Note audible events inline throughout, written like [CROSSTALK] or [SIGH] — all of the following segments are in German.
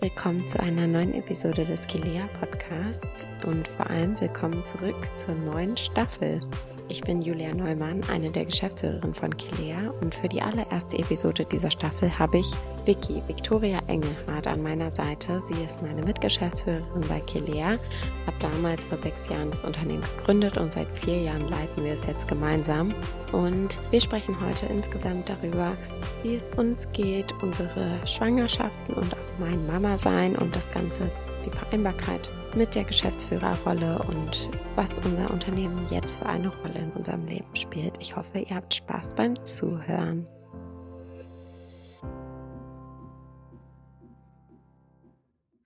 Willkommen zu einer neuen Episode des Kilea Podcasts und vor allem willkommen zurück zur neuen Staffel. Ich bin Julia Neumann, eine der Geschäftsführerinnen von Kilea und für die allererste Episode dieser Staffel habe ich Vicky, Victoria Engelhardt an meiner Seite. Sie ist meine Mitgeschäftsführerin bei Kilea, hat damals vor sechs Jahren das Unternehmen gegründet und seit vier Jahren leiten wir es jetzt gemeinsam. Und wir sprechen heute insgesamt darüber, wie es uns geht, unsere Schwangerschaften und auch mein Mama-Sein und das Ganze, die Vereinbarkeit mit der Geschäftsführerrolle und was unser Unternehmen jetzt für eine Rolle in unserem Leben spielt. Ich hoffe, ihr habt Spaß beim Zuhören.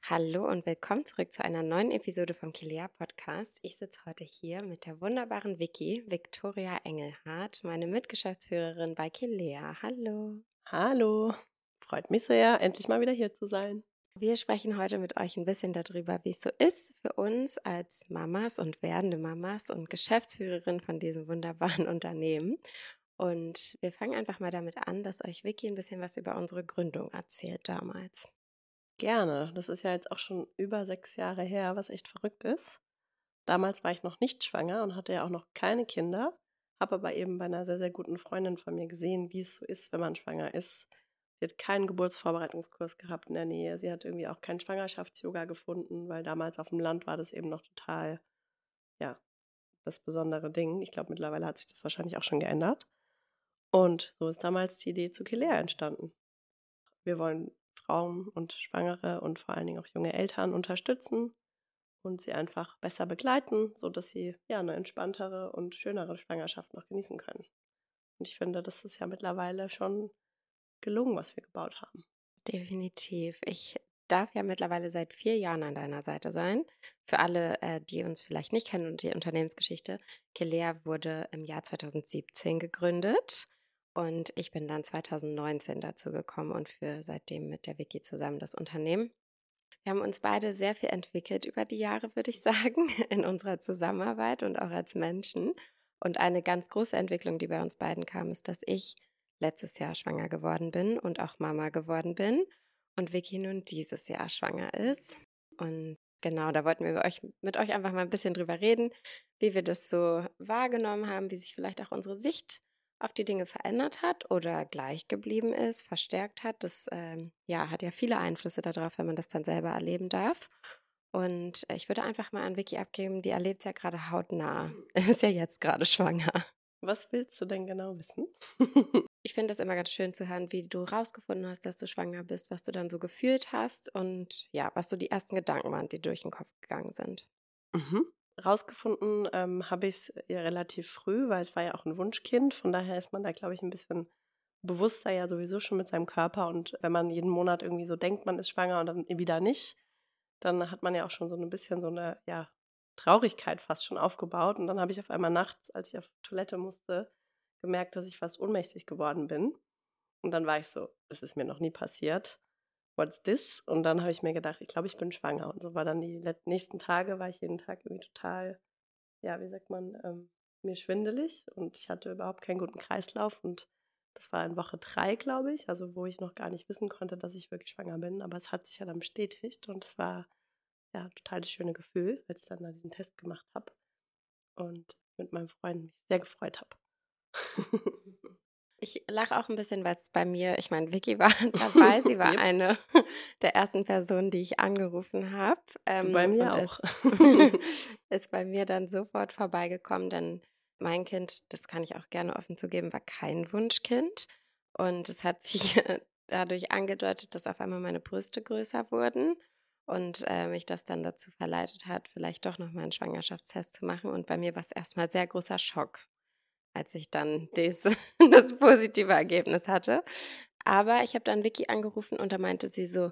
Hallo und willkommen zurück zu einer neuen Episode vom Kilea Podcast. Ich sitze heute hier mit der wunderbaren Vicky, Victoria Engelhardt, meine Mitgeschäftsführerin bei Kilea. Hallo. Hallo. Freut mich sehr, endlich mal wieder hier zu sein. Wir sprechen heute mit euch ein bisschen darüber, wie es so ist für uns als Mamas und werdende Mamas und Geschäftsführerin von diesem wunderbaren [LAUGHS] Unternehmen. Und wir fangen einfach mal damit an, dass euch Vicky ein bisschen was über unsere Gründung erzählt damals. Gerne. Das ist ja jetzt auch schon über sechs Jahre her, was echt verrückt ist. Damals war ich noch nicht schwanger und hatte ja auch noch keine Kinder, habe aber eben bei einer sehr, sehr guten Freundin von mir gesehen, wie es so ist, wenn man schwanger ist. Sie hat keinen Geburtsvorbereitungskurs gehabt in der Nähe. Sie hat irgendwie auch keinen Schwangerschafts-Yoga gefunden, weil damals auf dem Land war das eben noch total, ja, das besondere Ding. Ich glaube, mittlerweile hat sich das wahrscheinlich auch schon geändert. Und so ist damals die Idee zu Kilea entstanden. Wir wollen Frauen und Schwangere und vor allen Dingen auch junge Eltern unterstützen und sie einfach besser begleiten, sodass sie ja eine entspanntere und schönere Schwangerschaft noch genießen können. Und ich finde, das ist ja mittlerweile schon gelungen, was wir gebaut haben. Definitiv. Ich darf ja mittlerweile seit vier Jahren an deiner Seite sein. Für alle, äh, die uns vielleicht nicht kennen und die Unternehmensgeschichte, Kelea wurde im Jahr 2017 gegründet und ich bin dann 2019 dazu gekommen und für seitdem mit der Vicky zusammen das Unternehmen. Wir haben uns beide sehr viel entwickelt über die Jahre, würde ich [LAUGHS] sagen, in unserer Zusammenarbeit und auch als Menschen. Und eine ganz große Entwicklung, die bei uns beiden kam, ist, dass ich letztes Jahr schwanger geworden bin und auch Mama geworden bin und Vicky nun dieses Jahr schwanger ist. Und genau, da wollten wir euch, mit euch einfach mal ein bisschen drüber reden, wie wir das so wahrgenommen haben, wie sich vielleicht auch unsere Sicht auf die Dinge verändert hat oder gleich geblieben ist, verstärkt hat. Das ähm, ja, hat ja viele Einflüsse darauf, wenn man das dann selber erleben darf. Und ich würde einfach mal an Vicky abgeben, die erlebt es ja gerade hautnah. [LAUGHS] Ist ja jetzt gerade schwanger. Was willst du denn genau wissen? [LAUGHS] ich finde das immer ganz schön zu hören, wie du rausgefunden hast, dass du schwanger bist, was du dann so gefühlt hast und ja, was so die ersten Gedanken waren, die durch den Kopf gegangen sind. Mhm. Rausgefunden ähm, habe ich es ja relativ früh, weil es war ja auch ein Wunschkind. Von daher ist man da, glaube ich, ein bisschen bewusster ja sowieso schon mit seinem Körper. Und wenn man jeden Monat irgendwie so denkt, man ist schwanger und dann wieder nicht, dann hat man ja auch schon so ein bisschen so eine ja, Traurigkeit fast schon aufgebaut. Und dann habe ich auf einmal nachts, als ich auf Toilette musste, gemerkt, dass ich fast ohnmächtig geworden bin. Und dann war ich so, das ist mir noch nie passiert what's this? Und dann habe ich mir gedacht, ich glaube, ich bin schwanger. Und so war dann die nächsten Tage, war ich jeden Tag irgendwie total, ja, wie sagt man, ähm, mir schwindelig und ich hatte überhaupt keinen guten Kreislauf und das war in Woche drei, glaube ich, also wo ich noch gar nicht wissen konnte, dass ich wirklich schwanger bin, aber es hat sich ja dann bestätigt und es war ja total das schöne Gefühl, als ich dann da diesen Test gemacht habe und mit meinem Freund mich sehr gefreut habe. [LAUGHS] Ich lache auch ein bisschen, weil es bei mir, ich meine, Vicky war [LAUGHS] dabei, [LAUGHS] sie war eine der ersten Personen, die ich angerufen habe. Ähm, bei mir auch. ist bei mir dann sofort vorbeigekommen, denn mein Kind, das kann ich auch gerne offen zugeben, war kein Wunschkind. Und es hat sich dadurch angedeutet, dass auf einmal meine Brüste größer wurden und äh, mich das dann dazu verleitet hat, vielleicht doch nochmal einen Schwangerschaftstest zu machen. Und bei mir war es erstmal sehr großer Schock als ich dann des, [LAUGHS] das positive Ergebnis hatte. Aber ich habe dann Vicky angerufen und da meinte sie so,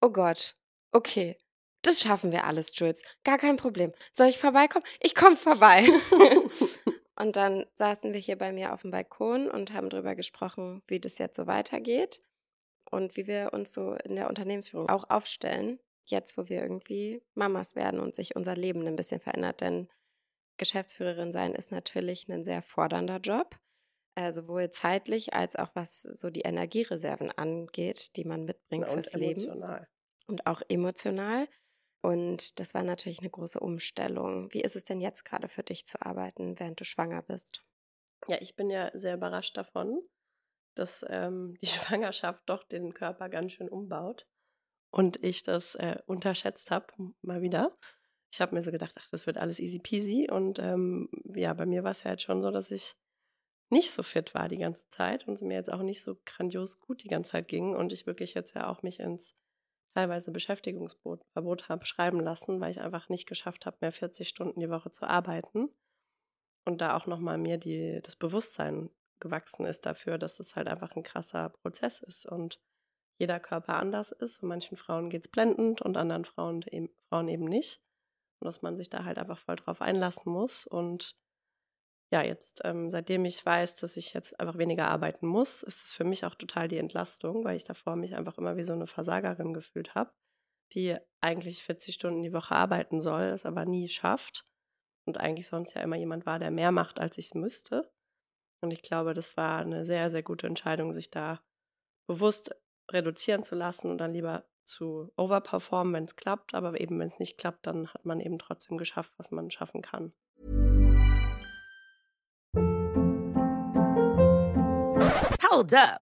oh Gott, okay, das schaffen wir alles, Jules. Gar kein Problem. Soll ich vorbeikommen? Ich komme vorbei. [LAUGHS] und dann saßen wir hier bei mir auf dem Balkon und haben darüber gesprochen, wie das jetzt so weitergeht und wie wir uns so in der Unternehmensführung auch aufstellen, jetzt wo wir irgendwie Mamas werden und sich unser Leben ein bisschen verändert. Denn Geschäftsführerin sein ist natürlich ein sehr fordernder Job. äh, sowohl zeitlich als auch was so die Energiereserven angeht, die man mitbringt und fürs Leben emotional. und auch emotional. Und das war natürlich eine große Umstellung. Wie ist es denn jetzt gerade für dich zu arbeiten, während du schwanger bist? Ja, ich bin ja sehr überrascht davon, dass ähm, die [LAUGHS] Schwangerschaft doch den Körper ganz schön umbaut und ich das äh, unterschätzt habe, mal wieder. Ich habe mir so gedacht, ach, das wird alles easy peasy. Und ähm, ja, bei mir war es ja jetzt schon so, dass ich nicht so fit war die ganze Zeit und es mir jetzt auch nicht so grandios gut die ganze Zeit ging und ich wirklich jetzt ja auch mich ins teilweise Beschäftigungsverbot habe schreiben lassen, weil ich einfach nicht geschafft habe, mehr 40 Stunden die Woche zu arbeiten. Und da auch nochmal mir die, das Bewusstsein gewachsen ist dafür, dass es halt einfach ein krasser Prozess ist und jeder Körper anders ist. Und manchen Frauen geht es blendend und anderen Frauen eben, Frauen eben nicht. Und dass man sich da halt einfach voll drauf einlassen muss. Und ja, jetzt, ähm, seitdem ich weiß, dass ich jetzt einfach weniger arbeiten muss, ist es für mich auch total die Entlastung, weil ich davor mich einfach immer wie so eine Versagerin gefühlt habe, die eigentlich 40 Stunden die Woche arbeiten soll, es aber nie schafft und eigentlich sonst ja immer jemand war, der mehr macht, als ich es müsste. Und ich glaube, das war eine sehr, sehr gute Entscheidung, sich da bewusst reduzieren zu lassen und dann lieber zu overperformen, wenn es klappt. Aber eben, wenn es nicht klappt, dann hat man eben trotzdem geschafft, was man schaffen kann. Hold up.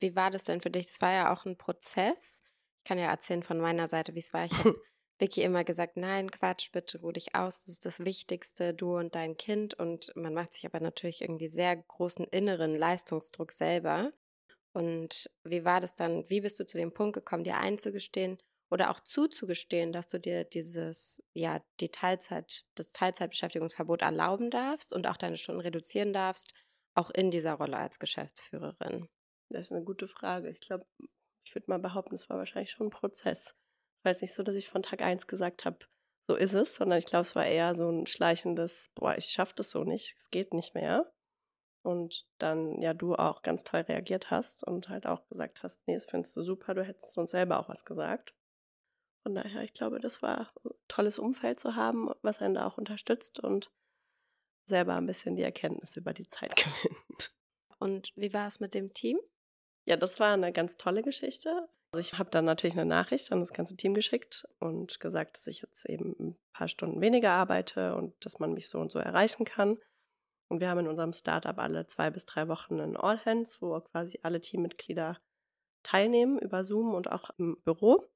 Wie war das denn für dich? Das war ja auch ein Prozess. Ich kann ja erzählen von meiner Seite, wie es war. Ich habe [LAUGHS] Vicky immer gesagt, nein, Quatsch, bitte ruh dich aus, das ist das Wichtigste, du und dein Kind. Und man macht sich aber natürlich irgendwie sehr großen inneren Leistungsdruck selber. Und wie war das dann? Wie bist du zu dem Punkt gekommen, dir einzugestehen oder auch zuzugestehen, dass du dir dieses, ja, die Teilzeit, das Teilzeitbeschäftigungsverbot erlauben darfst und auch deine Stunden reduzieren darfst, auch in dieser Rolle als Geschäftsführerin? Das ist eine gute Frage. Ich glaube, ich würde mal behaupten, es war wahrscheinlich schon ein Prozess. Es war jetzt nicht so, dass ich von Tag eins gesagt habe, so ist es, sondern ich glaube, es war eher so ein schleichendes, boah, ich schaffe das so nicht, es geht nicht mehr. Und dann ja du auch ganz toll reagiert hast und halt auch gesagt hast, nee, das findest du super, du hättest uns selber auch was gesagt. Von daher, ich glaube, das war ein tolles Umfeld zu haben, was einen da auch unterstützt und selber ein bisschen die Erkenntnis über die Zeit [LAUGHS] gewinnt. Und wie war es mit dem Team? Ja, das war eine ganz tolle Geschichte. Also ich habe dann natürlich eine Nachricht an das ganze Team geschickt und gesagt, dass ich jetzt eben ein paar Stunden weniger arbeite und dass man mich so und so erreichen kann. Und wir haben in unserem Startup alle zwei bis drei Wochen ein All Hands, wo quasi alle Teammitglieder teilnehmen über Zoom und auch im Büro.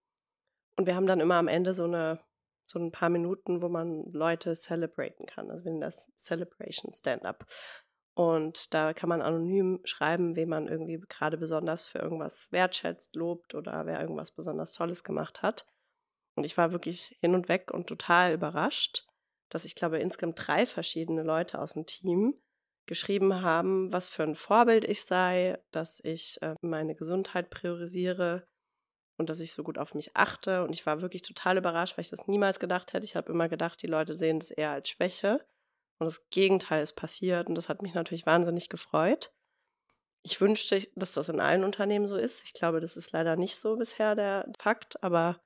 Und wir haben dann immer am Ende so eine so ein paar Minuten, wo man Leute celebraten kann. Also wir nennen das Celebration Stand-up. Und da kann man anonym schreiben, wen man irgendwie gerade besonders für irgendwas wertschätzt, lobt oder wer irgendwas besonders Tolles gemacht hat. Und ich war wirklich hin und weg und total überrascht, dass ich glaube, insgesamt drei verschiedene Leute aus dem Team geschrieben haben, was für ein Vorbild ich sei, dass ich äh, meine Gesundheit priorisiere und dass ich so gut auf mich achte. Und ich war wirklich total überrascht, weil ich das niemals gedacht hätte. Ich habe immer gedacht, die Leute sehen das eher als Schwäche. Und das Gegenteil ist passiert und das hat mich natürlich wahnsinnig gefreut. Ich wünschte, dass das in allen Unternehmen so ist. Ich glaube, das ist leider nicht so bisher der Fakt, aber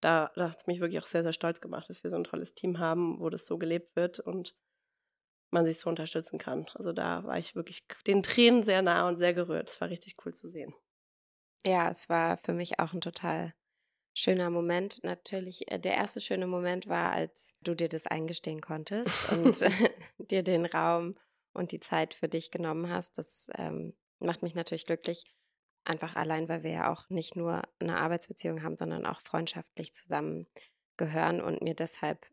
da, da hat es mich wirklich auch sehr, sehr stolz gemacht, dass wir so ein tolles Team haben, wo das so gelebt wird und man sich so unterstützen kann. Also da war ich wirklich den Tränen sehr nah und sehr gerührt. Es war richtig cool zu sehen. Ja, es war für mich auch ein total schöner Moment. Natürlich, äh, der erste schöne Moment war, als du dir das eingestehen konntest und [LAUGHS] [LAUGHS] dir den Raum und die Zeit für dich genommen hast. Das ähm, macht mich natürlich glücklich, einfach allein, weil wir ja auch nicht nur eine Arbeitsbeziehung haben, sondern auch freundschaftlich zusammengehören und mir deshalb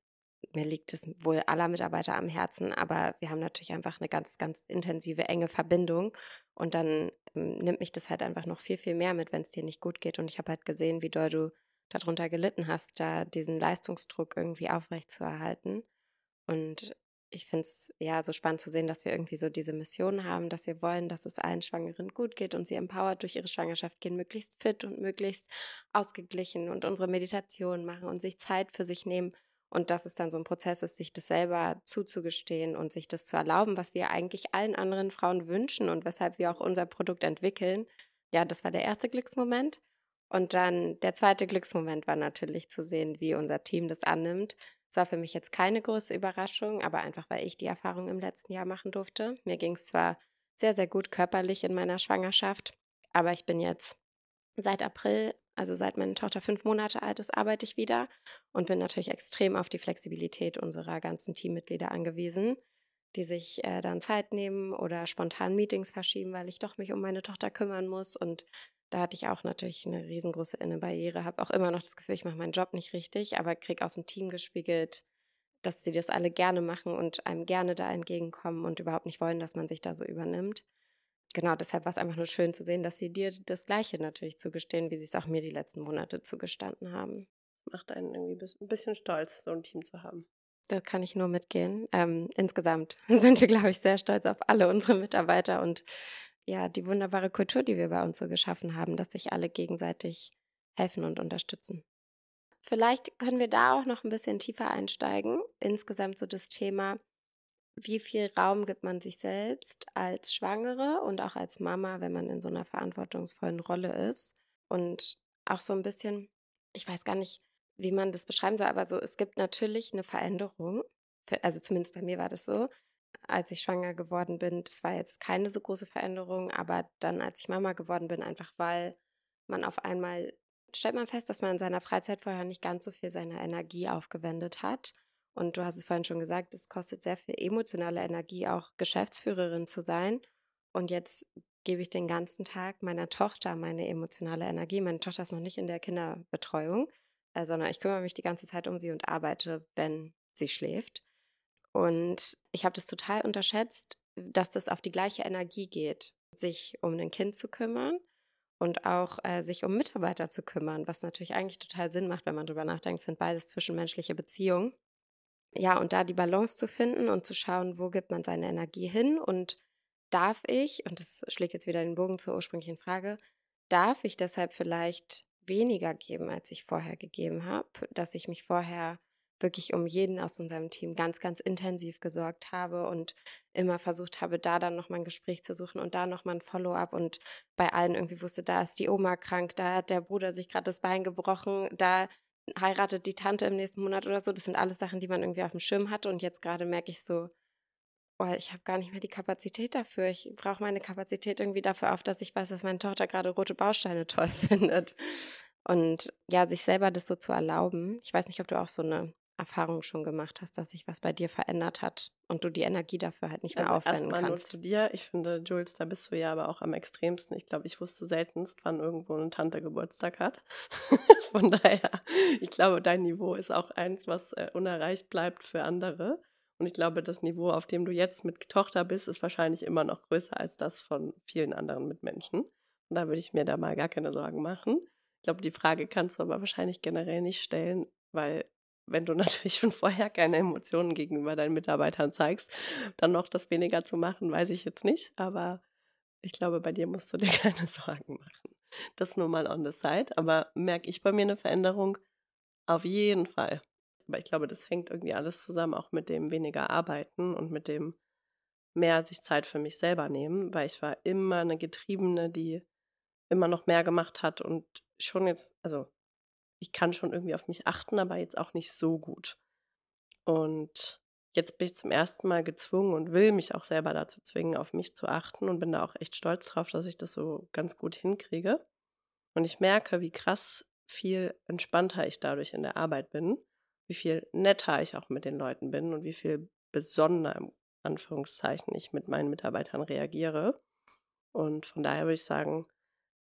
mir liegt es wohl aller Mitarbeiter am Herzen, aber wir haben natürlich einfach eine ganz, ganz intensive, enge Verbindung. Und dann ähm, nimmt mich das halt einfach noch viel, viel mehr mit, wenn es dir nicht gut geht. Und ich habe halt gesehen, wie doll du darunter gelitten hast, da diesen Leistungsdruck irgendwie aufrechtzuerhalten. Und ich finde es ja so spannend zu sehen, dass wir irgendwie so diese Mission haben, dass wir wollen, dass es allen Schwangeren gut geht und sie empowered durch ihre Schwangerschaft gehen, möglichst fit und möglichst ausgeglichen und unsere Meditation machen und sich Zeit für sich nehmen und dass es dann so ein Prozess ist, sich das selber zuzugestehen und sich das zu erlauben, was wir eigentlich allen anderen Frauen wünschen und weshalb wir auch unser Produkt entwickeln. Ja, das war der erste Glücksmoment. Und dann der zweite Glücksmoment war natürlich zu sehen, wie unser Team das annimmt. Es war für mich jetzt keine große Überraschung, aber einfach, weil ich die Erfahrung im letzten Jahr machen durfte. Mir ging es zwar sehr, sehr gut körperlich in meiner Schwangerschaft, aber ich bin jetzt seit April also seit meine Tochter fünf Monate alt ist, arbeite ich wieder und bin natürlich extrem auf die Flexibilität unserer ganzen Teammitglieder angewiesen, die sich äh, dann Zeit nehmen oder spontan Meetings verschieben, weil ich doch mich um meine Tochter kümmern muss. Und da hatte ich auch natürlich eine riesengroße Innenbarriere, habe auch immer noch das Gefühl, ich mache meinen Job nicht richtig, aber kriege aus dem Team gespiegelt, dass sie das alle gerne machen und einem gerne da entgegenkommen und überhaupt nicht wollen, dass man sich da so übernimmt genau, deshalb war es einfach nur schön zu sehen, dass sie dir das Gleiche natürlich zugestehen, wie sie es auch mir die letzten Monate zugestanden haben. Das macht einen irgendwie ein bisschen stolz, so ein Team zu haben. Da kann ich nur mitgehen. Ähm, insgesamt [LAUGHS] sind wir, glaube ich, sehr stolz auf alle unsere Mitarbeiter und ja, die wunderbare Kultur, die wir bei uns so geschaffen haben, dass sich alle gegenseitig helfen und unterstützen. Vielleicht können wir da auch noch ein bisschen tiefer einsteigen. Insgesamt so das Thema, wie viel Raum gibt man sich selbst als Schwangere und auch als Mama, wenn man in so einer verantwortungsvollen Rolle ist. Und auch so ein bisschen, ich weiß gar nicht, wie man das beschreiben soll, aber so, es gibt natürlich eine Veränderung. Also zumindest bei mir war das so. Als ich schwanger geworden bin, das war jetzt keine so große Veränderung, aber dann, als ich Mama geworden bin, einfach weil man auf einmal stellt man fest, dass man in seiner Freizeit vorher nicht ganz so viel seiner Energie aufgewendet hat und du hast es vorhin schon gesagt, es kostet sehr viel emotionale Energie, auch Geschäftsführerin zu sein. Und jetzt gebe ich den ganzen Tag meiner Tochter meine emotionale Energie. Meine Tochter ist noch nicht in der Kinderbetreuung, äh, sondern ich kümmere mich die ganze Zeit um sie und arbeite, wenn sie schläft. Und ich habe das total unterschätzt, dass das auf die gleiche Energie geht, sich um ein Kind zu kümmern und auch äh, sich um Mitarbeiter zu kümmern, was natürlich eigentlich total Sinn macht, wenn man darüber nachdenkt, sind beides zwischenmenschliche Beziehungen. Ja, und da die Balance zu finden und zu schauen, wo gibt man seine Energie hin und darf ich, und das schlägt jetzt wieder den Bogen zur ursprünglichen Frage, darf ich deshalb vielleicht weniger geben, als ich vorher gegeben habe, dass ich mich vorher wirklich um jeden aus unserem Team ganz, ganz intensiv gesorgt habe und immer versucht habe, da dann nochmal ein Gespräch zu suchen und da nochmal ein Follow-up und bei allen irgendwie wusste, da ist die Oma krank, da hat der Bruder sich gerade das Bein gebrochen, da heiratet die Tante im nächsten Monat oder so. Das sind alles Sachen, die man irgendwie auf dem Schirm hatte. Und jetzt gerade merke ich so, oh, ich habe gar nicht mehr die Kapazität dafür. Ich brauche meine Kapazität irgendwie dafür auf, dass ich weiß, dass meine Tochter gerade rote Bausteine toll [LAUGHS] findet. Und ja, sich selber das so zu erlauben. Ich weiß nicht, ob du auch so eine Erfahrung schon gemacht hast, dass sich was bei dir verändert hat und du die Energie dafür halt nicht mehr also aufwenden kannst. Nur zu dir. Ich finde, Jules, da bist du ja aber auch am extremsten. Ich glaube, ich wusste seltenst, wann irgendwo eine Tante Geburtstag hat. [LAUGHS] Von daher, ich glaube, dein Niveau ist auch eins, was äh, unerreicht bleibt für andere. Und ich glaube, das Niveau, auf dem du jetzt mit Tochter bist, ist wahrscheinlich immer noch größer als das von vielen anderen Mitmenschen. Und da würde ich mir da mal gar keine Sorgen machen. Ich glaube, die Frage kannst du aber wahrscheinlich generell nicht stellen, weil wenn du [LAUGHS] natürlich schon vorher keine Emotionen gegenüber deinen Mitarbeitern zeigst, dann noch das weniger zu machen, weiß ich jetzt nicht. Aber ich glaube, bei dir musst du dir [LAUGHS] keine Sorgen machen. Das nur mal on the side. Aber merke ich bei mir eine Veränderung? Auf jeden Fall. Aber ich glaube, das hängt irgendwie alles zusammen, auch mit dem weniger arbeiten und mit dem mehr sich Zeit für mich selber nehmen, weil ich war immer eine Getriebene, die immer noch mehr gemacht hat und schon jetzt, also ich kann schon irgendwie auf mich achten, aber jetzt auch nicht so gut. Und jetzt bin ich zum ersten Mal gezwungen und will mich auch selber dazu zwingen, auf mich zu achten und bin da auch echt stolz drauf, dass ich das so ganz gut hinkriege. Und ich merke, wie krass viel entspannter ich dadurch in der Arbeit bin, wie viel netter ich auch mit den Leuten bin und wie viel besonderer im Anführungszeichen ich mit meinen Mitarbeitern reagiere. Und von daher würde ich sagen,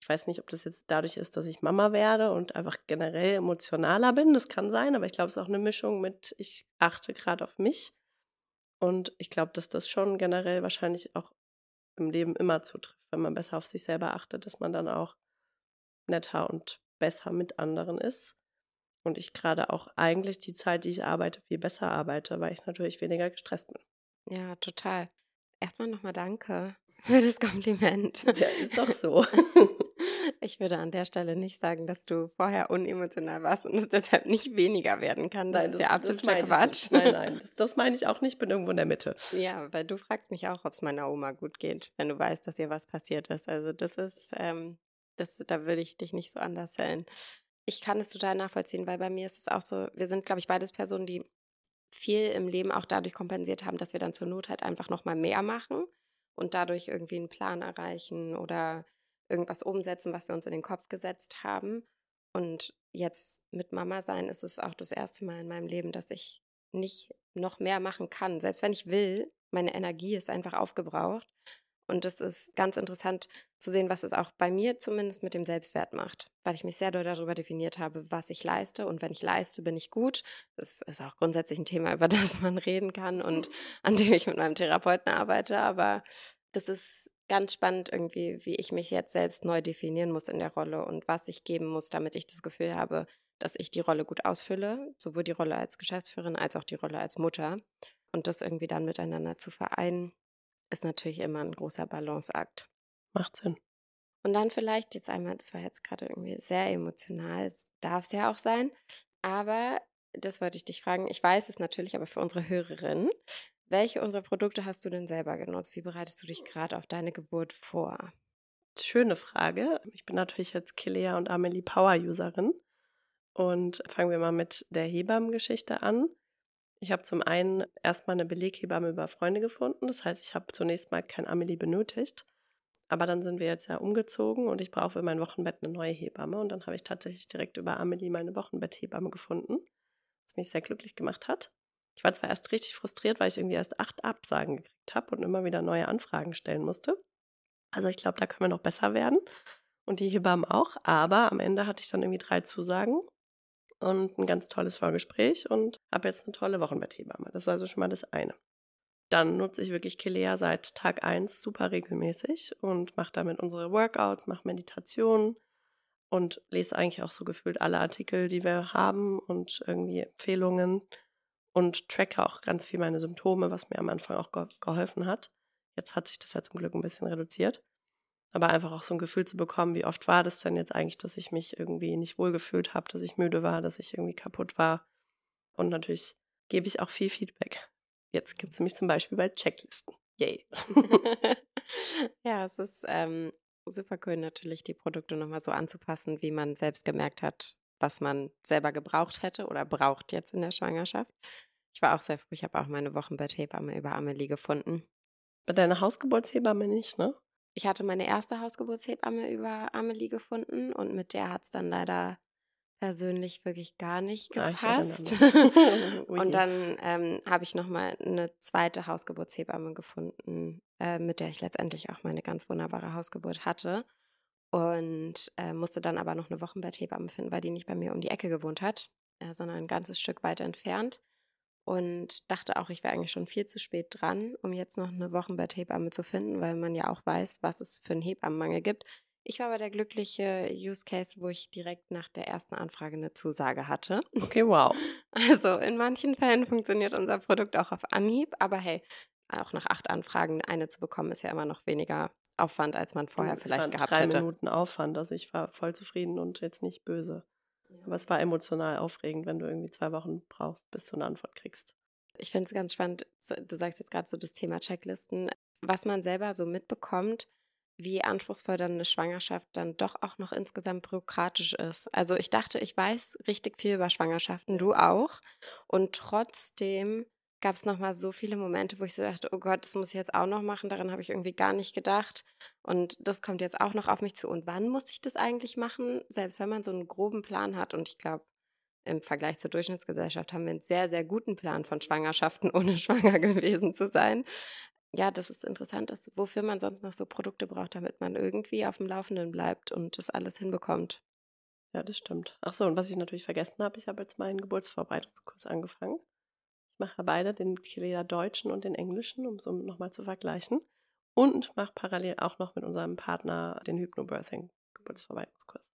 ich weiß nicht, ob das jetzt dadurch ist, dass ich Mama werde und einfach generell emotionaler bin. Das kann sein, aber ich glaube, es ist auch eine Mischung mit, ich achte gerade auf mich. Und ich glaube, dass das schon generell wahrscheinlich auch im Leben immer zutrifft, wenn man besser auf sich selber achtet, dass man dann auch netter und besser mit anderen ist. Und ich gerade auch eigentlich die Zeit, die ich arbeite, viel besser arbeite, weil ich natürlich weniger gestresst bin. Ja, total. Erstmal nochmal danke [LAUGHS] für das Kompliment. Ja, ist doch so. [LAUGHS] Ich würde an der Stelle nicht sagen, dass du vorher unemotional warst und es [LAUGHS] deshalb nicht weniger werden kann. Das nein, ist das, ja absoluter das Quatsch. Nein, [LAUGHS] nein, das, das, meine ich auch nicht. Ich bin irgendwo in der Mitte. Ja, weil du fragst mich auch, ob es meiner Oma gut geht, wenn du weißt, dass ihr was passiert ist. Also das ist, ähm, das, da würde ich dich nicht so anders sehen. Ich kann es total nachvollziehen, weil bei mir ist es auch so, wir sind, glaube ich, beides Personen, die viel im Leben auch dadurch kompensiert haben, dass wir dann zur Not halt einfach nochmal mehr machen und dadurch irgendwie einen Plan erreichen oder irgendwas umsetzen, was wir uns in den Kopf gesetzt haben. Und jetzt mit Mama sein ist es auch das erste Mal in meinem Leben, dass ich nicht noch mehr machen kann. Selbst wenn ich will, meine Energie ist einfach aufgebraucht. Und es ist ganz interessant zu sehen, was es auch bei mir zumindest mit dem Selbstwert macht, weil ich mich sehr doll darüber definiert habe, was ich leiste. Und wenn ich leiste, bin ich gut. Das ist auch grundsätzlich ein Thema, über [LAUGHS] das man reden kann und an dem ich mit meinem Therapeuten arbeite. Aber das ist ganz spannend irgendwie, wie ich mich jetzt selbst neu definieren muss in der Rolle und was ich geben muss, damit ich das Gefühl habe, dass ich die Rolle gut ausfülle, sowohl die Rolle als Geschäftsführerin als auch die Rolle als Mutter. Und das irgendwie dann miteinander zu vereinen, ist natürlich immer ein großer Balanceakt. Macht Sinn. Und dann vielleicht jetzt einmal, das war jetzt gerade irgendwie sehr emotional, darf es ja auch sein, aber das wollte ich dich fragen. Ich weiß es natürlich, aber für unsere Hörerin, welche unserer Produkte hast du denn selber genutzt? Wie bereitest du dich gerade auf deine Geburt vor? Schöne Frage. Ich bin natürlich jetzt Kilea und Amelie Power Userin. Und fangen wir mal mit der Hebammengeschichte an. Ich habe zum einen erstmal eine Beleghebamme über Freunde gefunden. Das heißt, ich habe zunächst mal kein Amelie benötigt. Aber dann sind wir jetzt ja umgezogen und ich brauche für mein Wochenbett eine neue Hebamme. Und dann habe ich tatsächlich direkt über Amelie meine Wochenbetthebamme gefunden, was mich sehr glücklich gemacht hat. Ich war zwar erst richtig frustriert, weil ich irgendwie erst acht Absagen gekriegt habe und immer wieder neue Anfragen stellen musste. Also ich glaube, da können wir noch besser werden. Und die Hebammen auch. Aber am Ende hatte ich dann irgendwie drei Zusagen und ein ganz tolles Vorgespräch und habe jetzt eine tolle Wochenbetthebamme. Das ist also schon mal das eine. Dann nutze ich wirklich Kelea seit Tag 1 super regelmäßig und mache damit unsere Workouts, mache Meditationen und lese eigentlich auch so gefühlt alle Artikel, die wir haben und irgendwie Empfehlungen und tracke auch ganz viel meine Symptome, was mir am Anfang auch ge geholfen hat. Jetzt hat sich das ja zum Glück ein bisschen reduziert. Aber einfach auch so ein Gefühl zu bekommen, wie oft war das denn jetzt eigentlich, dass ich mich irgendwie nicht wohlgefühlt habe, dass ich müde war, dass ich irgendwie kaputt war. Und natürlich gebe ich auch viel Feedback. Jetzt gibt es nämlich zum Beispiel bei Checklisten. Yay. [LAUGHS] ja, es ist ähm, super cool, natürlich die Produkte nochmal so anzupassen, wie man selbst gemerkt hat, was man selber gebraucht hätte oder braucht jetzt in der Schwangerschaft. Ich war auch sehr froh, ich habe auch meine Wochenbetthebamme über Amelie gefunden. Bei deiner Hausgeburtshebamme nicht, ne? Ich hatte meine erste Hausgeburtshebamme über Amelie gefunden und mit der hat es dann leider persönlich wirklich gar nicht Ah, gepasst. [LAUGHS] [LAUGHS] Oh und dann ähm, habe ich nochmal eine zweite Hausgeburtshebamme gefunden, äh, mit der ich letztendlich auch meine ganz wunderbare Hausgeburt hatte. Und äh, musste dann aber noch eine Wochenbetthebamme finden, weil die nicht bei mir um die Ecke gewohnt hat, äh, sondern ein ganzes Stück weiter entfernt. Und dachte auch, ich wäre eigentlich schon viel zu spät dran, um jetzt noch eine Wochenbetthebamme zu finden, weil man ja auch weiß, was es für einen Hebammenmangel gibt. Ich war aber der glückliche Use Case, wo ich direkt nach der ersten Anfrage eine Zusage hatte. Okay, wow. [LAUGHS] Also in manchen Fällen funktioniert unser Produkt auch auf Anhieb, aber hey, auch nach acht Anfragen eine zu bekommen, ist ja immer noch weniger Aufwand, als man vorher Es vielleicht gehabt drei hätte. Minuten Aufwand. Also ich war voll zufrieden und jetzt nicht böse. Aber es war emotional aufregend, wenn du irgendwie zwei Wochen brauchst, bis du eine Antwort kriegst. Ich finde es ganz spannend, du sagst jetzt gerade so das Thema Checklisten, was man selber so mitbekommt, wie anspruchsvoll dann eine Schwangerschaft dann doch auch noch insgesamt bürokratisch ist. Also ich dachte, ich weiß richtig viel über Schwangerschaften, du auch. Und trotzdem gab es nochmal so viele Momente, wo ich so dachte, oh Gott, das muss ich jetzt auch noch machen, daran habe ich irgendwie gar nicht gedacht. Und das kommt jetzt auch noch auf mich zu. Und wann muss ich das eigentlich machen? Selbst wenn man so einen groben Plan hat. Und ich glaube, im Vergleich zur Durchschnittsgesellschaft haben wir einen sehr, sehr guten Plan von Schwangerschaften, [LAUGHS] ohne schwanger gewesen zu sein. ja, das ist interessant, dass, wofür man sonst noch so Produkte braucht, damit man irgendwie auf dem Laufenden bleibt und das alles hinbekommt. Ja, das stimmt. Ach so, und was ich natürlich vergessen habe, ich habe jetzt meinen Geburtsvorbereitungskurs angefangen. Ich mache beide, den Kilea Deutschen und den Englischen, um es nochmal zu vergleichen. Und mache parallel auch noch mit unserem Partner den Hypnobirthing Geburtsvorbereitungskurs.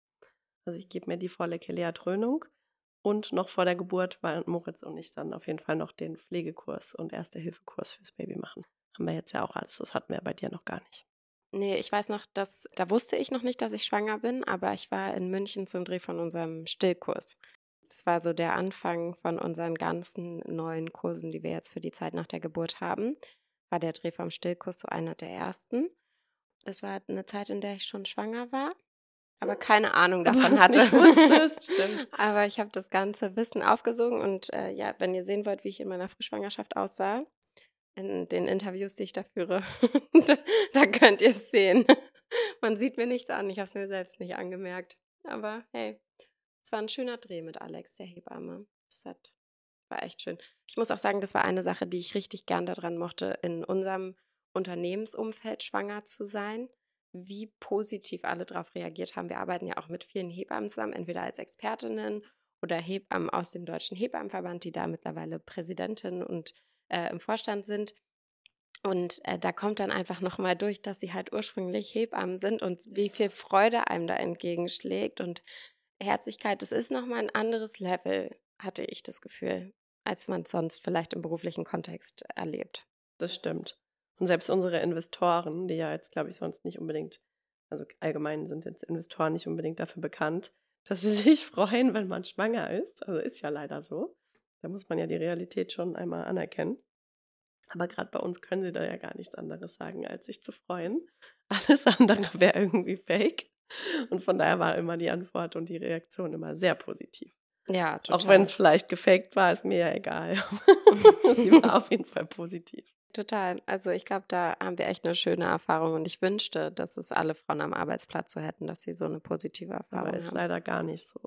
Also ich gebe mir die volle Kilea-Dröhnung und noch vor der Geburt, weil Moritz und ich dann auf jeden Fall noch den Pflegekurs und Erste-Hilfe-Kurs fürs Baby machen. Haben wir jetzt ja auch alles. Das hatten wir bei dir noch gar nicht. Nee, ich weiß noch, dass, da wusste ich noch nicht, dass ich schwanger bin, aber ich war in München zum Dreh von unserem Stillkurs. Das war so der Anfang von unseren ganzen neuen Kursen, die wir jetzt für die Zeit nach der Geburt haben. War der Dreh vom Stillkurs so einer der ersten. Das war eine Zeit, in der ich schon schwanger war, aber keine Ahnung davon hatte. Wusstest, stimmt. [LAUGHS] aber ich habe das ganze Wissen aufgesogen und äh, ja, wenn ihr sehen wollt, wie ich in meiner Frühschwangerschaft aussah, in den Interviews, die ich da führe, [LAUGHS] da könnt ihr es sehen. Man sieht mir nichts an, ich habe es mir selbst nicht angemerkt. Aber hey, es war ein schöner Dreh mit Alex, der Hebamme. Das hat, war echt schön. Ich muss auch sagen, das war eine Sache, die ich richtig gern daran mochte, in unserem Unternehmensumfeld schwanger zu sein. Wie positiv alle darauf reagiert haben. Wir arbeiten ja auch mit vielen Hebammen zusammen, entweder als Expertinnen oder Hebammen aus dem Deutschen Hebammenverband, die da mittlerweile Präsidentin und äh, im Vorstand sind. Und äh, da kommt dann einfach nochmal durch, dass sie halt ursprünglich Hebammen sind und wie viel Freude einem da entgegenschlägt und Herzlichkeit. Das ist nochmal ein anderes Level, hatte ich das Gefühl, als man es sonst vielleicht im beruflichen Kontext erlebt. Das stimmt. Und selbst unsere Investoren, die ja jetzt, glaube ich, sonst nicht unbedingt, also allgemein sind jetzt Investoren nicht unbedingt dafür bekannt, dass sie [LAUGHS] sich freuen, wenn man schwanger ist. Also ist ja leider so. Da muss man ja die Realität schon einmal anerkennen. Aber gerade bei uns können sie da ja gar nichts anderes sagen, als sich zu freuen. Alles andere wäre irgendwie fake. [LAUGHS] Und von daher war immer die Antwort und die Reaktion immer sehr positiv. Ja, total. Auch wenn es vielleicht gefaked war, ist mir ja egal. [LAUGHS] Sie war auf jeden Fall positiv. Total. Also ich glaube, da haben wir echt eine schöne Erfahrung und ich wünschte, dass es alle Frauen am Arbeitsplatz so hätten, dass sie so eine positive Erfahrung Aber ist haben. leider gar nicht so.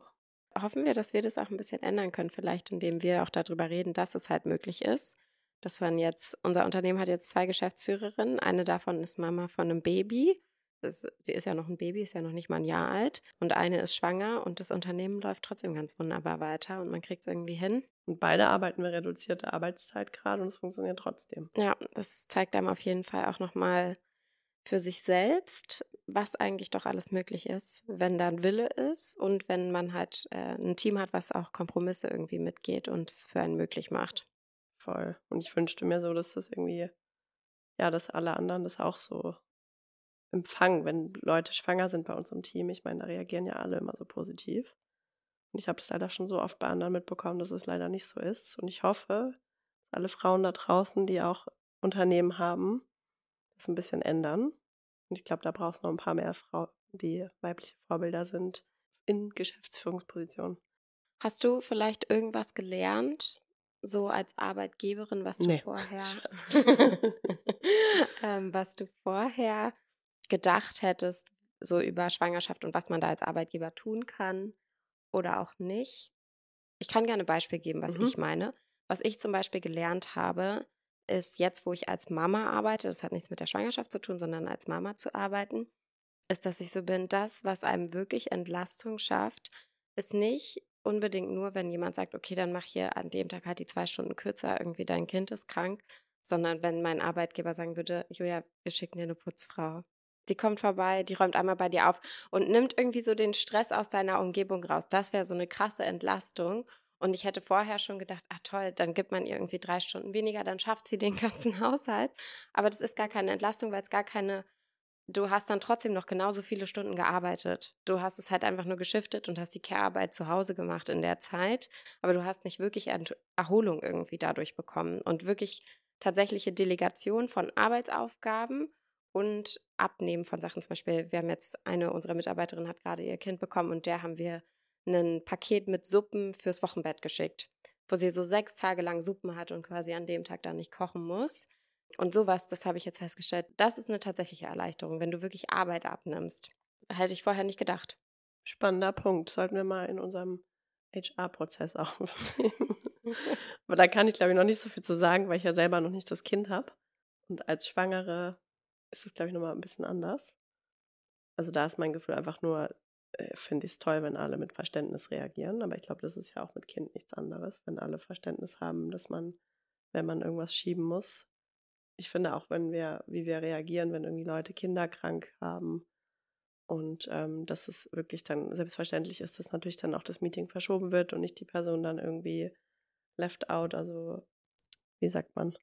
Hoffen wir, dass wir das auch ein bisschen ändern können, vielleicht indem wir auch darüber reden, dass es halt möglich ist. Dass man jetzt, unser Unternehmen hat jetzt zwei Geschäftsführerinnen. Eine davon ist Mama von einem Baby. Das, sie ist ja noch ein Baby, ist ja noch nicht mal ein Jahr alt. Und eine ist schwanger und das Unternehmen läuft trotzdem ganz wunderbar weiter und man kriegt es irgendwie hin. Und beide arbeiten wir reduzierte Arbeitszeit gerade und es funktioniert trotzdem. Ja, das zeigt einem auf jeden Fall auch nochmal für sich selbst, was eigentlich doch alles möglich ist, wenn da ein Wille ist und wenn man halt äh, ein Team hat, was auch Kompromisse irgendwie mitgeht und es für einen möglich macht. Voll. Und ich wünschte mir so, dass das irgendwie, ja, dass alle anderen das auch so empfangen, wenn Leute schwanger sind bei uns im Team. Ich meine, da reagieren ja alle immer so positiv. Und ich habe das leider schon so oft bei anderen mitbekommen, dass es leider nicht so ist. Und ich hoffe, dass alle Frauen da draußen, die auch Unternehmen haben, das ein bisschen ändern. Und ich glaube, da braucht es noch ein paar mehr Frauen, die weibliche Vorbilder sind in Geschäftsführungspositionen. Hast du vielleicht irgendwas gelernt, so als Arbeitgeberin, was du Nee. vorher, [LAUGHS] [LAUGHS] ähm, was du vorher gedacht hättest, so über Schwangerschaft und was man da als Arbeitgeber tun kann oder auch nicht? Ich kann gerne ein Beispiel geben, was Mhm. ich meine. Was ich zum Beispiel gelernt habe, ist jetzt, wo ich als Mama arbeite, das hat nichts mit der Schwangerschaft zu tun, sondern als Mama zu arbeiten, ist, dass ich so bin, das, was einem wirklich Entlastung schafft, ist nicht unbedingt nur, wenn jemand sagt, okay, dann mach hier an dem Tag halt die zwei Stunden kürzer, irgendwie dein Kind ist krank, sondern wenn mein Arbeitgeber sagen würde, Julia, wir schicken dir eine Putzfrau. Die kommt vorbei, die räumt einmal bei dir auf und nimmt irgendwie so den Stress aus deiner Umgebung raus. Das wäre so eine krasse Entlastung. Und ich hätte vorher schon gedacht, ach toll, dann gibt man ihr irgendwie drei Stunden weniger, dann schafft sie den [LAUGHS] ganzen Haushalt. Aber das ist gar keine Entlastung, weil es gar keine, du hast dann trotzdem noch genauso viele Stunden gearbeitet. Du hast es halt einfach nur geschiftet und hast die Care-Arbeit zu Hause gemacht in der Zeit. Aber du hast nicht wirklich Erholung irgendwie dadurch bekommen und wirklich tatsächliche Delegation von Arbeitsaufgaben und Abnehmen von Sachen. Zum Beispiel, wir haben jetzt eine unserer Mitarbeiterinnen hat gerade ihr Kind bekommen und der haben wir ein Paket mit Suppen fürs Wochenbett geschickt, wo sie so sechs Tage lang Suppen hat und quasi an dem Tag dann nicht kochen muss. Und sowas, das habe ich jetzt festgestellt, das ist eine tatsächliche Erleichterung, wenn du wirklich Arbeit abnimmst. Hätte ich vorher nicht gedacht. Spannender Punkt. Sollten wir mal in unserem HR-Prozess [LAUGHS] aufnehmen. Aber da kann ich, glaube ich, noch nicht so viel zu sagen, weil ich ja selber noch nicht das Kind habe. Und als Schwangere ist es, glaube ich, nochmal ein bisschen anders. Also da ist mein Gefühl einfach nur, äh, finde ich es toll, wenn alle mit Verständnis reagieren. Aber ich glaube, das ist ja auch mit Kind nichts anderes, wenn alle Verständnis haben, dass man, wenn man irgendwas schieben muss. Ich finde auch, wenn wir, wie wir reagieren, wenn irgendwie Leute Kinder krank haben und ähm, dass es wirklich dann selbstverständlich ist, dass natürlich dann auch das Meeting verschoben wird und nicht die Person dann irgendwie left out, also wie sagt man,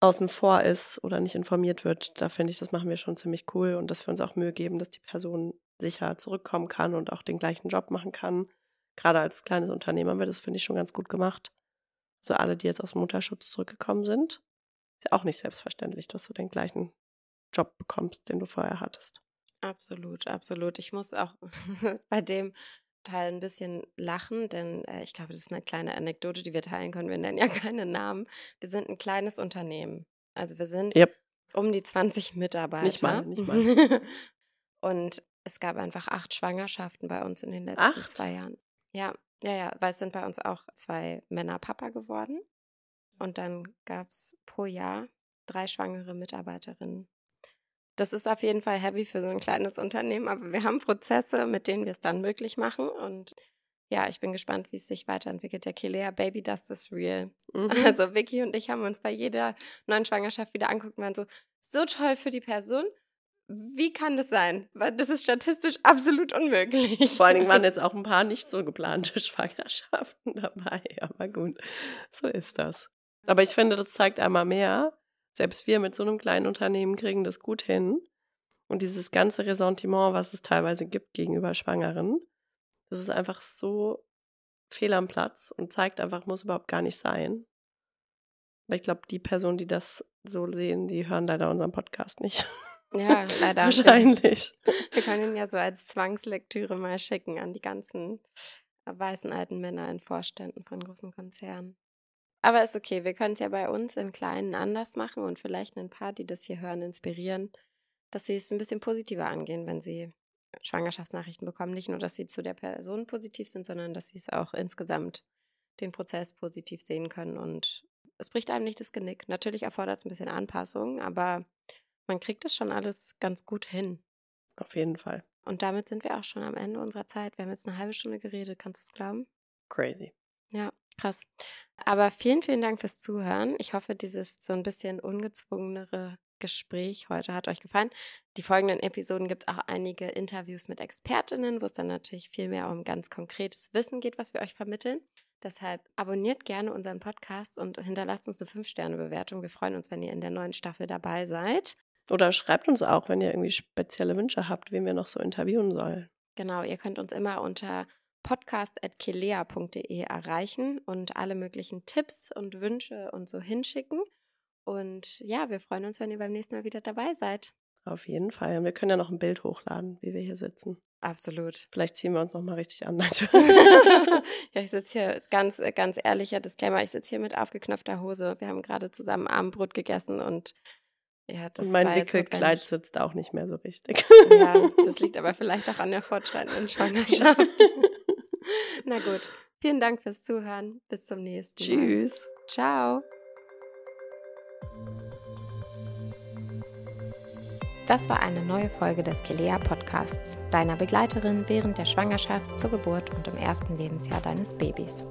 außen vor ist oder nicht informiert wird, da finde ich, das machen wir schon ziemlich cool und dass wir uns auch Mühe geben, dass die Person sicher zurückkommen kann und auch den gleichen Job machen kann. Gerade als kleines Unternehmen haben wir das, finde ich, schon ganz gut gemacht. So alle, die jetzt aus dem Mutterschutz zurückgekommen sind, ist ja auch nicht selbstverständlich, dass du den gleichen Job bekommst, den du vorher hattest. Absolut, absolut. Ich muss auch [LAUGHS] bei dem Teil ein bisschen lachen, denn äh, ich glaube, das ist eine kleine Anekdote, die wir teilen können. Wir nennen ja [LAUGHS] keine Namen. Wir sind ein kleines Unternehmen. Also wir sind Yep. um die 20 Mitarbeiter. Nicht mal, nicht mal. [LAUGHS] Und es gab einfach acht Schwangerschaften bei uns in den letzten Acht? zwei Jahren. Ja, ja, ja, weil es sind bei uns auch zwei Männer Papa geworden. Und dann gab es pro Jahr drei schwangere Mitarbeiterinnen. Das ist auf jeden Fall heavy für so ein kleines Unternehmen, aber wir haben Prozesse, mit denen wir es dann möglich machen. Und ja, ich bin gespannt, wie es sich weiterentwickelt. Der Kilea Baby Dust is real. Mhm. Also Vicky und ich haben uns bei jeder neuen Schwangerschaft wieder anguckt und waren so, so toll für die Person. Wie kann das sein? Das ist statistisch absolut unmöglich. Vor allen Dingen waren [LAUGHS] jetzt auch ein paar nicht so geplante [LAUGHS] Schwangerschaften dabei. Aber gut, so ist das. Aber ich finde, das zeigt einmal mehr, selbst wir mit so einem kleinen Unternehmen kriegen das gut hin. Und dieses ganze Ressentiment, was es teilweise gibt gegenüber Schwangeren, das ist einfach so fehl am Platz und zeigt einfach, muss überhaupt gar nicht sein. Aber ich glaube, die Personen, die das so sehen, die hören leider unseren Podcast nicht. Ja, [LAUGHS] leider. Wahrscheinlich. [LAUGHS] Wir können ihn ja so als Zwangslektüre mal schicken an die ganzen weißen alten Männer in Vorständen von großen Konzernen. Aber ist okay, wir können es ja bei uns im Kleinen anders machen und vielleicht ein paar, die das hier hören, inspirieren, dass sie es ein bisschen positiver angehen, wenn sie Schwangerschaftsnachrichten bekommen. Nicht nur, dass sie zu der Person positiv sind, sondern dass sie es auch insgesamt den Prozess positiv sehen können. Und es bricht einem nicht das Genick. Natürlich erfordert es ein bisschen Anpassung, aber man kriegt es schon alles ganz gut hin. Auf jeden Fall. Und damit sind wir auch schon am Ende unserer Zeit. Wir haben jetzt eine halbe Stunde geredet, kannst du es glauben? Crazy. Ja, krass. Aber vielen, vielen Dank fürs Zuhören. Ich hoffe, dieses so ein bisschen ungezwungenere Gespräch heute hat euch gefallen. Die folgenden Episoden gibt es auch einige Interviews mit Expertinnen, wo es dann natürlich viel mehr um ganz konkretes Wissen geht, was wir euch vermitteln. Deshalb abonniert gerne unseren Podcast und hinterlasst uns eine 5-Sterne-Bewertung. Wir freuen uns, wenn ihr in der neuen Staffel dabei seid. Oder schreibt uns auch, wenn ihr irgendwie spezielle Wünsche habt, wen wir noch so interviewen sollen. Genau, ihr könnt uns immer unter podcast.kelea.de erreichen und alle möglichen Tipps und Wünsche und so hinschicken. Und ja, wir freuen uns, wenn ihr beim nächsten Mal wieder dabei seid. Auf jeden Fall. Und wir können ja noch ein Bild hochladen, wie wir hier sitzen. Absolut. Vielleicht ziehen wir uns noch mal richtig an. [LAUGHS] ja, ich sitze hier ganz, ganz ehrlicher Disclaimer. Ich sitze hier mit aufgeknöpfter Hose. Wir haben gerade zusammen Abendbrot gegessen und ja, das Und mein Wickelkleid sitzt auch nicht mehr so richtig. Ja, das liegt aber vielleicht auch an der fortschreitenden [LAUGHS] Schwangerschaft. [LAUGHS] Na gut, vielen Dank fürs Zuhören. Bis zum nächsten Mal. Tschüss. Ciao. Das war eine neue Folge des Kelea Podcasts, deiner Begleiterin während der Schwangerschaft, zur Geburt und im ersten Lebensjahr deines Babys.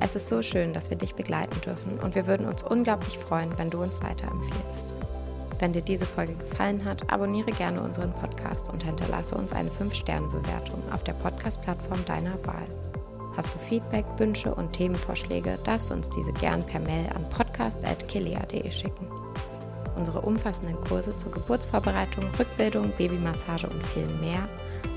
Es ist so schön, dass wir dich begleiten dürfen und wir würden uns unglaublich freuen, wenn du uns weiterempfiehlst. Wenn dir diese Folge gefallen hat, abonniere gerne unseren Podcast und hinterlasse uns eine 5-Sterne-Bewertung auf der Podcast-Plattform deiner Wahl. Hast du Feedback, Wünsche und Themenvorschläge, darfst du uns diese gern per Mail an podcast.kilea.de schicken. Unsere umfassenden Kurse zur Geburtsvorbereitung, Rückbildung, Babymassage und viel mehr,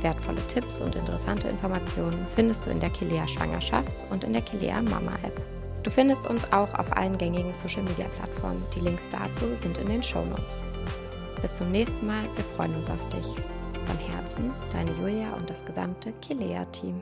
wertvolle Tipps und interessante Informationen findest du in der Kilea Schwangerschafts- und in der Kilea Mama App. Du findest uns auch auf allen gängigen Social Media Plattformen. Die Links dazu sind in den Show Notes. Bis zum nächsten Mal, wir freuen uns auf dich. Von Herzen, deine Julia und das gesamte Kilea-Team.